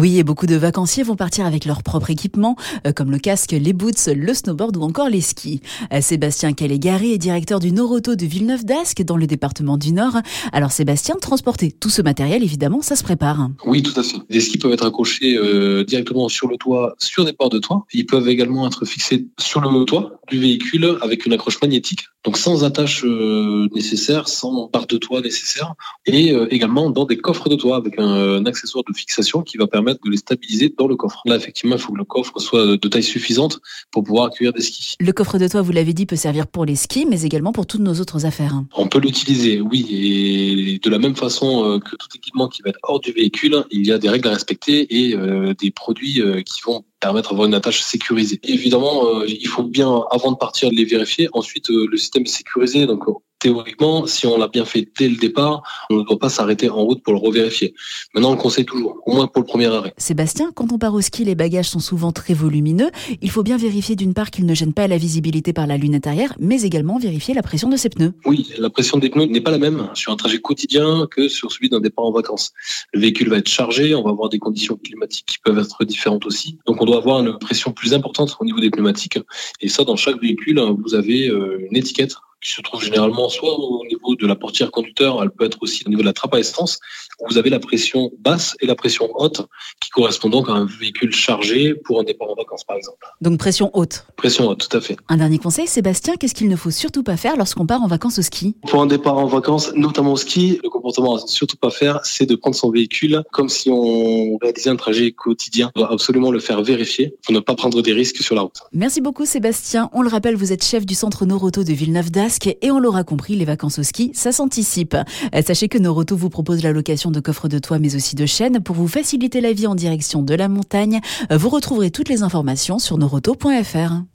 Oui, et beaucoup de vacanciers vont partir avec leur propre équipement, euh, comme le casque, les boots, le snowboard ou encore les skis. Euh, Sébastien Calégari est directeur du Noroto de Villeneuve d'Ascq, dans le département du Nord. Alors Sébastien, transporter tout ce matériel, évidemment, ça se prépare. Oui, tout à fait. Les skis peuvent être accrochés euh, directement sur le toit, sur des ports de toit. Ils peuvent également être fixés sur le toit du véhicule avec une accroche magnétique, donc sans attache nécessaire, sans barre de toit nécessaire, et également dans des coffres de toit avec un accessoire de fixation qui va permettre de les stabiliser dans le coffre. Là, effectivement, il faut que le coffre soit de taille suffisante pour pouvoir accueillir des skis. Le coffre de toit, vous l'avez dit, peut servir pour les skis, mais également pour toutes nos autres affaires. On peut l'utiliser, oui, et de la même façon euh, que tout équipement qui va être hors du véhicule, il y a des règles à respecter et euh, des produits euh, qui vont permettre d'avoir une attache sécurisée. Évidemment, il faut bien, avant de partir, les vérifier. Ensuite, le système est sécurisé, donc théoriquement, si on l'a bien fait dès le départ, on ne doit pas s'arrêter en route pour le revérifier. Maintenant, on le conseille toujours, au moins pour le premier arrêt. Sébastien, quand on part au ski, les bagages sont souvent très volumineux. Il faut bien vérifier d'une part qu'ils ne gênent pas la visibilité par la lunette arrière, mais également vérifier la pression de ses pneus. Oui, la pression des pneus n'est pas la même sur un trajet quotidien que sur celui d'un départ en vacances. Le véhicule va être chargé, on va avoir des conditions climatiques qui peuvent être différentes aussi. Donc, on doit avoir une pression plus importante au niveau des pneumatiques. Et ça, dans chaque véhicule, vous avez euh, une étiquette qui se trouve généralement soit au de la portière conducteur, elle peut être aussi au niveau de la trappe à essence. Vous avez la pression basse et la pression haute, qui correspondent donc à un véhicule chargé pour un départ en vacances, par exemple. Donc pression haute. Pression haute, tout à fait. Un dernier conseil, Sébastien, qu'est-ce qu'il ne faut surtout pas faire lorsqu'on part en vacances au ski? Pour un départ en vacances, notamment au ski, le comportement à surtout pas faire, c'est de prendre son véhicule comme si on réalisait un trajet quotidien. On doit absolument le faire vérifier pour ne pas prendre des risques sur la route. Merci beaucoup, Sébastien. On le rappelle, vous êtes chef du centre Noroto de Villeneuve d'Ascq et on l'aura compris, les vacances au ski, ça s'anticipe. Euh, sachez que Noroto vous propose la location de coffres de toit mais aussi de chaînes pour vous faciliter la vie en direction de la montagne. Euh, vous retrouverez toutes les informations sur noroto.fr.